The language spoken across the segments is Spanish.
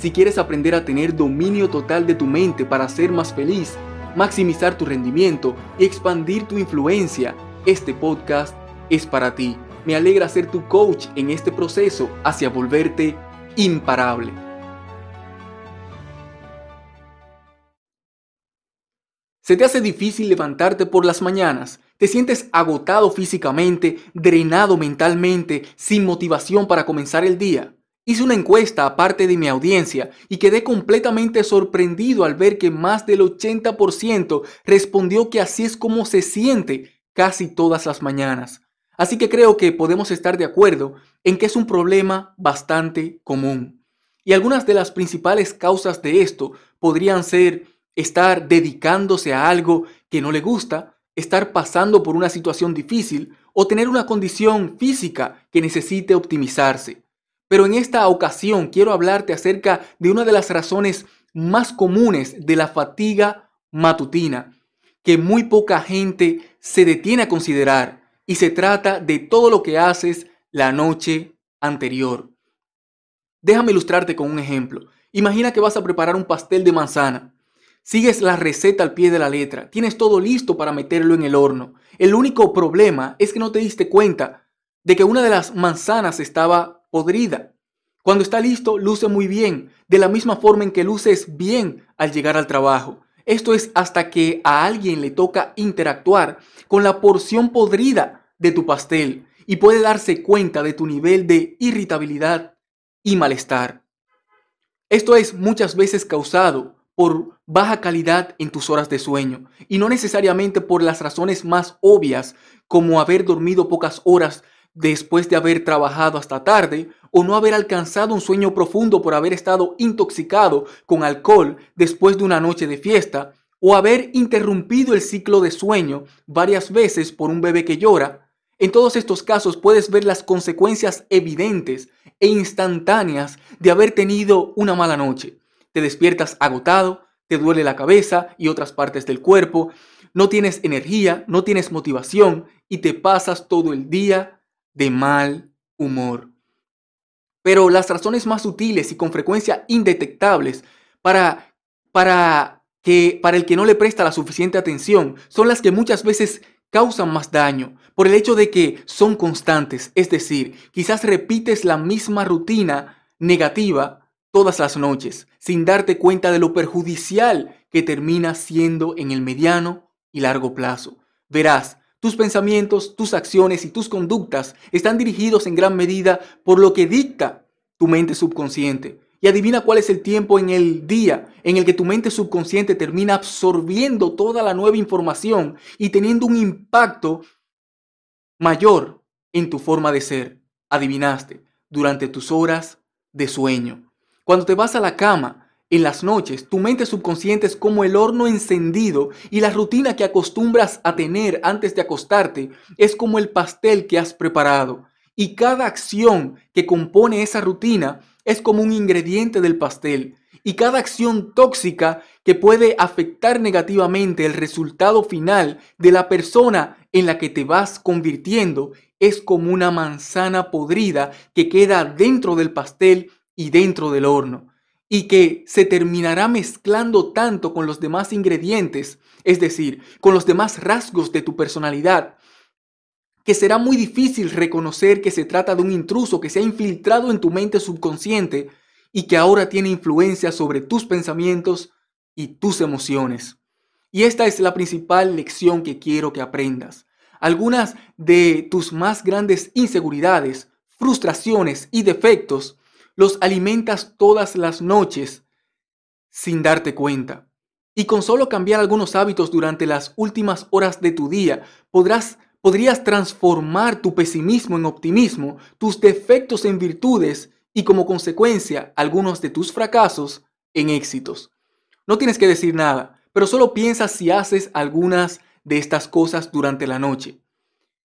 Si quieres aprender a tener dominio total de tu mente para ser más feliz, maximizar tu rendimiento y expandir tu influencia, este podcast es para ti. Me alegra ser tu coach en este proceso hacia volverte imparable. ¿Se te hace difícil levantarte por las mañanas? ¿Te sientes agotado físicamente, drenado mentalmente, sin motivación para comenzar el día? Hice una encuesta aparte de mi audiencia y quedé completamente sorprendido al ver que más del 80% respondió que así es como se siente casi todas las mañanas. Así que creo que podemos estar de acuerdo en que es un problema bastante común. Y algunas de las principales causas de esto podrían ser estar dedicándose a algo que no le gusta, estar pasando por una situación difícil o tener una condición física que necesite optimizarse. Pero en esta ocasión quiero hablarte acerca de una de las razones más comunes de la fatiga matutina, que muy poca gente se detiene a considerar, y se trata de todo lo que haces la noche anterior. Déjame ilustrarte con un ejemplo. Imagina que vas a preparar un pastel de manzana. Sigues la receta al pie de la letra, tienes todo listo para meterlo en el horno. El único problema es que no te diste cuenta de que una de las manzanas estaba podrida. Cuando está listo, luce muy bien, de la misma forma en que luces bien al llegar al trabajo. Esto es hasta que a alguien le toca interactuar con la porción podrida de tu pastel y puede darse cuenta de tu nivel de irritabilidad y malestar. Esto es muchas veces causado por baja calidad en tus horas de sueño y no necesariamente por las razones más obvias como haber dormido pocas horas después de haber trabajado hasta tarde o no haber alcanzado un sueño profundo por haber estado intoxicado con alcohol después de una noche de fiesta o haber interrumpido el ciclo de sueño varias veces por un bebé que llora, en todos estos casos puedes ver las consecuencias evidentes e instantáneas de haber tenido una mala noche. Te despiertas agotado, te duele la cabeza y otras partes del cuerpo, no tienes energía, no tienes motivación y te pasas todo el día de mal humor. Pero las razones más sutiles y con frecuencia indetectables para, para, que, para el que no le presta la suficiente atención son las que muchas veces causan más daño por el hecho de que son constantes, es decir, quizás repites la misma rutina negativa todas las noches sin darte cuenta de lo perjudicial que termina siendo en el mediano y largo plazo. Verás, tus pensamientos, tus acciones y tus conductas están dirigidos en gran medida por lo que dicta tu mente subconsciente. Y adivina cuál es el tiempo en el día en el que tu mente subconsciente termina absorbiendo toda la nueva información y teniendo un impacto mayor en tu forma de ser. Adivinaste, durante tus horas de sueño. Cuando te vas a la cama, en las noches, tu mente subconsciente es como el horno encendido y la rutina que acostumbras a tener antes de acostarte es como el pastel que has preparado. Y cada acción que compone esa rutina es como un ingrediente del pastel. Y cada acción tóxica que puede afectar negativamente el resultado final de la persona en la que te vas convirtiendo es como una manzana podrida que queda dentro del pastel y dentro del horno y que se terminará mezclando tanto con los demás ingredientes, es decir, con los demás rasgos de tu personalidad, que será muy difícil reconocer que se trata de un intruso que se ha infiltrado en tu mente subconsciente y que ahora tiene influencia sobre tus pensamientos y tus emociones. Y esta es la principal lección que quiero que aprendas. Algunas de tus más grandes inseguridades, frustraciones y defectos los alimentas todas las noches sin darte cuenta. Y con solo cambiar algunos hábitos durante las últimas horas de tu día, podrás, podrías transformar tu pesimismo en optimismo, tus defectos en virtudes y como consecuencia algunos de tus fracasos en éxitos. No tienes que decir nada, pero solo piensa si haces algunas de estas cosas durante la noche.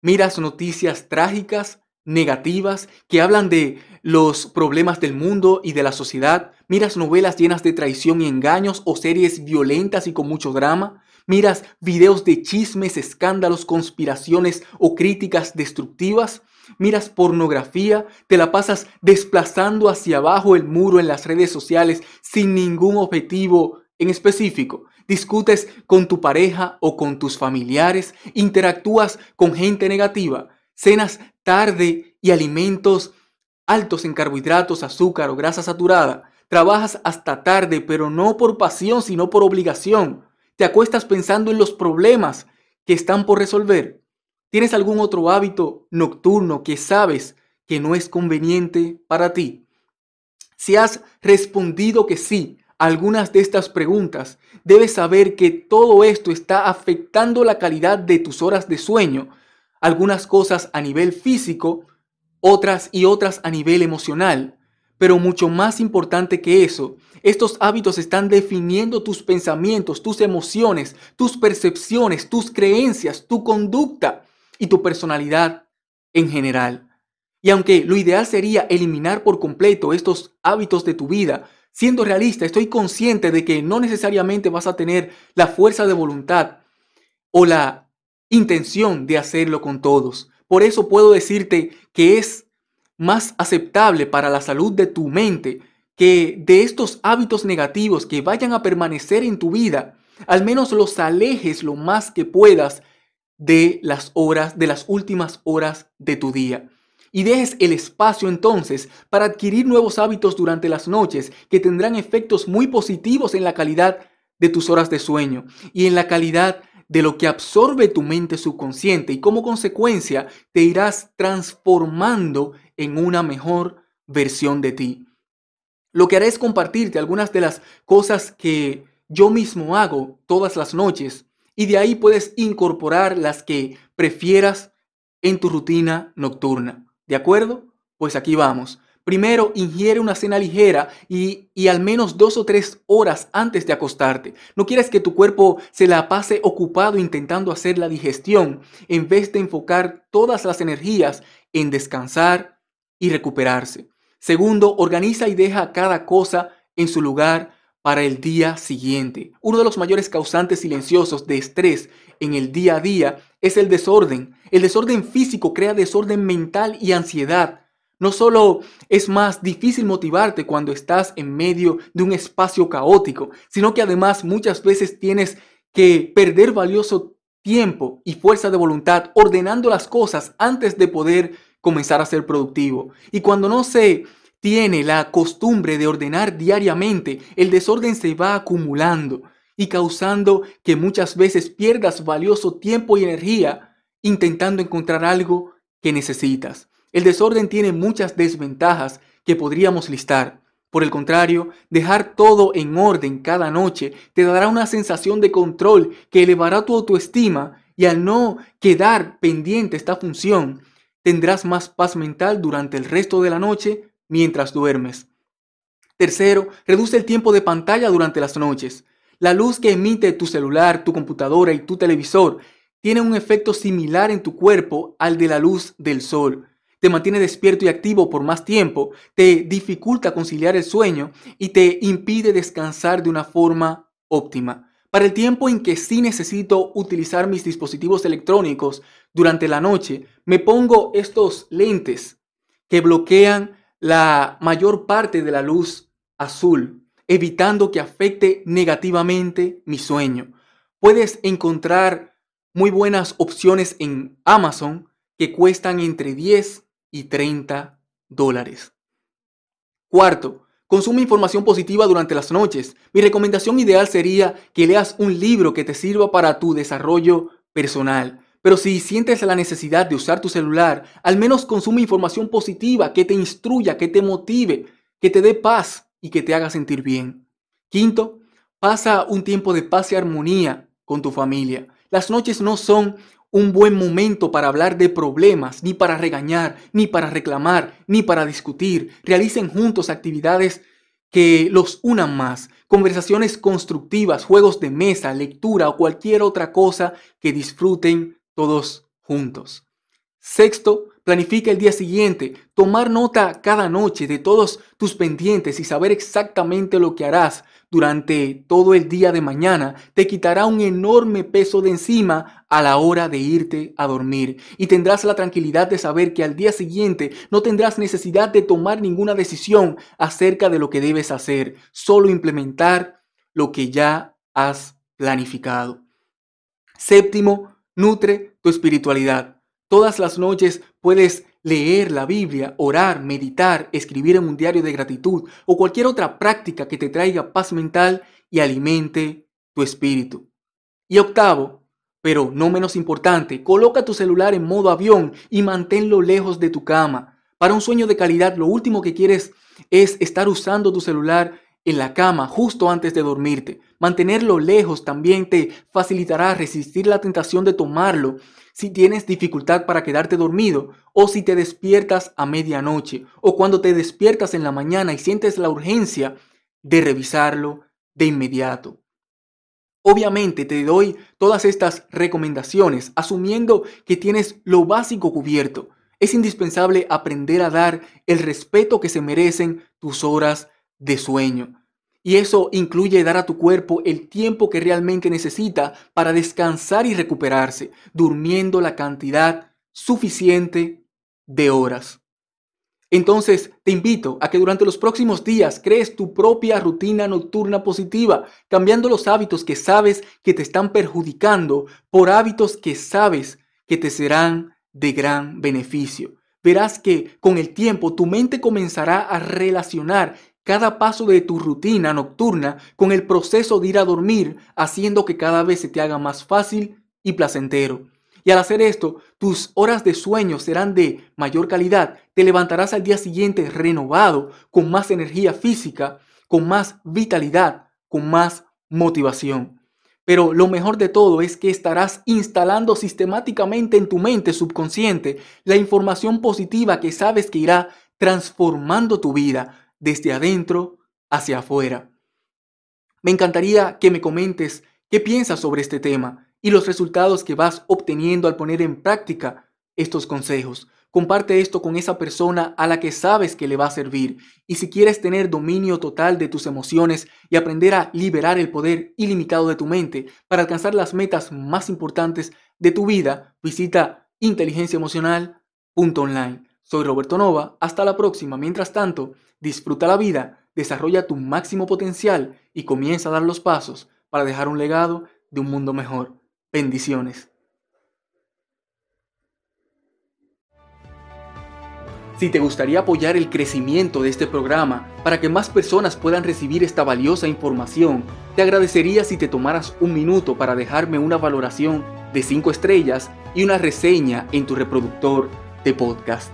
Miras noticias trágicas, negativas, que hablan de los problemas del mundo y de la sociedad. Miras novelas llenas de traición y engaños o series violentas y con mucho drama. Miras videos de chismes, escándalos, conspiraciones o críticas destructivas. Miras pornografía, te la pasas desplazando hacia abajo el muro en las redes sociales sin ningún objetivo en específico. Discutes con tu pareja o con tus familiares, interactúas con gente negativa, cenas tarde y alimentos altos en carbohidratos, azúcar o grasa saturada. Trabajas hasta tarde, pero no por pasión, sino por obligación. Te acuestas pensando en los problemas que están por resolver. ¿Tienes algún otro hábito nocturno que sabes que no es conveniente para ti? Si has respondido que sí a algunas de estas preguntas, debes saber que todo esto está afectando la calidad de tus horas de sueño, algunas cosas a nivel físico, otras y otras a nivel emocional. Pero mucho más importante que eso, estos hábitos están definiendo tus pensamientos, tus emociones, tus percepciones, tus creencias, tu conducta y tu personalidad en general. Y aunque lo ideal sería eliminar por completo estos hábitos de tu vida, siendo realista, estoy consciente de que no necesariamente vas a tener la fuerza de voluntad o la intención de hacerlo con todos. Por eso puedo decirte que es más aceptable para la salud de tu mente que de estos hábitos negativos que vayan a permanecer en tu vida, al menos los alejes lo más que puedas de las horas, de las últimas horas de tu día. Y dejes el espacio entonces para adquirir nuevos hábitos durante las noches que tendrán efectos muy positivos en la calidad de tus horas de sueño y en la calidad de lo que absorbe tu mente subconsciente y como consecuencia te irás transformando en una mejor versión de ti. Lo que haré es compartirte algunas de las cosas que yo mismo hago todas las noches y de ahí puedes incorporar las que prefieras en tu rutina nocturna. ¿De acuerdo? Pues aquí vamos. Primero, ingiere una cena ligera y, al menos dos o tres horas antes de acostarte. No quieres que tu cuerpo se la pase ocupado intentando hacer la digestión en vez de enfocar todas las energías en descansar y recuperarse. Segundo, organiza y deja cada cosa en su lugar para el día siguiente. Uno de los mayores causantes silenciosos de estrés en el día a día es el desorden. El desorden físico crea desorden mental y ansiedad. No solo es más difícil motivarte cuando estás en medio de un espacio caótico, sino que además muchas veces tienes que perder valioso tiempo y fuerza de voluntad ordenando las cosas antes de poder comenzar a ser productivo. Y cuando no se tiene la costumbre de ordenar diariamente, el desorden se va acumulando y causando que muchas veces pierdas valioso tiempo y energía intentando encontrar algo que necesitas. El desorden tiene muchas desventajas que podríamos listar. Por el contrario, dejar todo en orden cada noche te dará una sensación de control que elevará tu autoestima y al no quedar pendiente esta función, tendrás más paz mental durante el resto de la noche mientras duermes. Tercero, reduce el tiempo de pantalla durante las noches. La luz que emite tu celular, tu computadora y tu televisor tiene un efecto similar en tu cuerpo al de la luz del sol te mantiene despierto y activo por más tiempo, te dificulta conciliar el sueño y te impide descansar de una forma óptima. Para el tiempo en que sí necesito utilizar mis dispositivos electrónicos durante la noche, me pongo estos lentes que bloquean la mayor parte de la luz azul, evitando que afecte negativamente mi sueño. Puedes encontrar muy buenas opciones en Amazon que cuestan entre 10 y 30 dólares. Cuarto, consume información positiva durante las noches. Mi recomendación ideal sería que leas un libro que te sirva para tu desarrollo personal. Pero si sientes la necesidad de usar tu celular, al menos consume información positiva que te instruya, que te motive, que te dé paz y que te haga sentir bien. Quinto, pasa un tiempo de paz y armonía con tu familia. Las noches no son un buen momento para hablar de problemas, ni para regañar, ni para reclamar, ni para discutir. Realicen juntos actividades que los unan más, conversaciones constructivas, juegos de mesa, lectura o cualquier otra cosa que disfruten todos juntos. Sexto, planifica el día siguiente, tomar nota cada noche de todos tus pendientes y saber exactamente lo que harás durante todo el día de mañana te quitará un enorme peso de encima a la hora de irte a dormir y tendrás la tranquilidad de saber que al día siguiente no tendrás necesidad de tomar ninguna decisión acerca de lo que debes hacer, solo implementar lo que ya has planificado. Séptimo, nutre tu espiritualidad. Todas las noches puedes leer la Biblia, orar, meditar, escribir en un diario de gratitud o cualquier otra práctica que te traiga paz mental y alimente tu espíritu. Y octavo, pero no menos importante, coloca tu celular en modo avión y manténlo lejos de tu cama. Para un sueño de calidad, lo último que quieres es estar usando tu celular en la cama justo antes de dormirte. Mantenerlo lejos también te facilitará resistir la tentación de tomarlo si tienes dificultad para quedarte dormido o si te despiertas a medianoche o cuando te despiertas en la mañana y sientes la urgencia de revisarlo de inmediato. Obviamente te doy todas estas recomendaciones asumiendo que tienes lo básico cubierto. Es indispensable aprender a dar el respeto que se merecen tus horas de sueño. Y eso incluye dar a tu cuerpo el tiempo que realmente necesita para descansar y recuperarse, durmiendo la cantidad suficiente de horas. Entonces, te invito a que durante los próximos días crees tu propia rutina nocturna positiva, cambiando los hábitos que sabes que te están perjudicando por hábitos que sabes que te serán de gran beneficio. Verás que con el tiempo tu mente comenzará a relacionar cada paso de tu rutina nocturna con el proceso de ir a dormir, haciendo que cada vez se te haga más fácil y placentero. Y al hacer esto, tus horas de sueño serán de mayor calidad, te levantarás al día siguiente renovado, con más energía física, con más vitalidad, con más motivación. Pero lo mejor de todo es que estarás instalando sistemáticamente en tu mente subconsciente la información positiva que sabes que irá transformando tu vida, desde adentro hacia afuera. Me encantaría que me comentes qué piensas sobre este tema y los resultados que vas obteniendo al poner en práctica estos consejos. Comparte esto con esa persona a la que sabes que le va a servir. Y si quieres tener dominio total de tus emociones y aprender a liberar el poder ilimitado de tu mente para alcanzar las metas más importantes de tu vida, visita inteligenciaemocional.online. Soy Roberto Nova, hasta la próxima. Mientras tanto, disfruta la vida, desarrolla tu máximo potencial y comienza a dar los pasos para dejar un legado de un mundo mejor. Bendiciones. Si te gustaría apoyar el crecimiento de este programa para que más personas puedan recibir esta valiosa información, te agradecería si te tomaras un minuto para dejarme una valoración de 5 estrellas y una reseña en tu reproductor de podcast.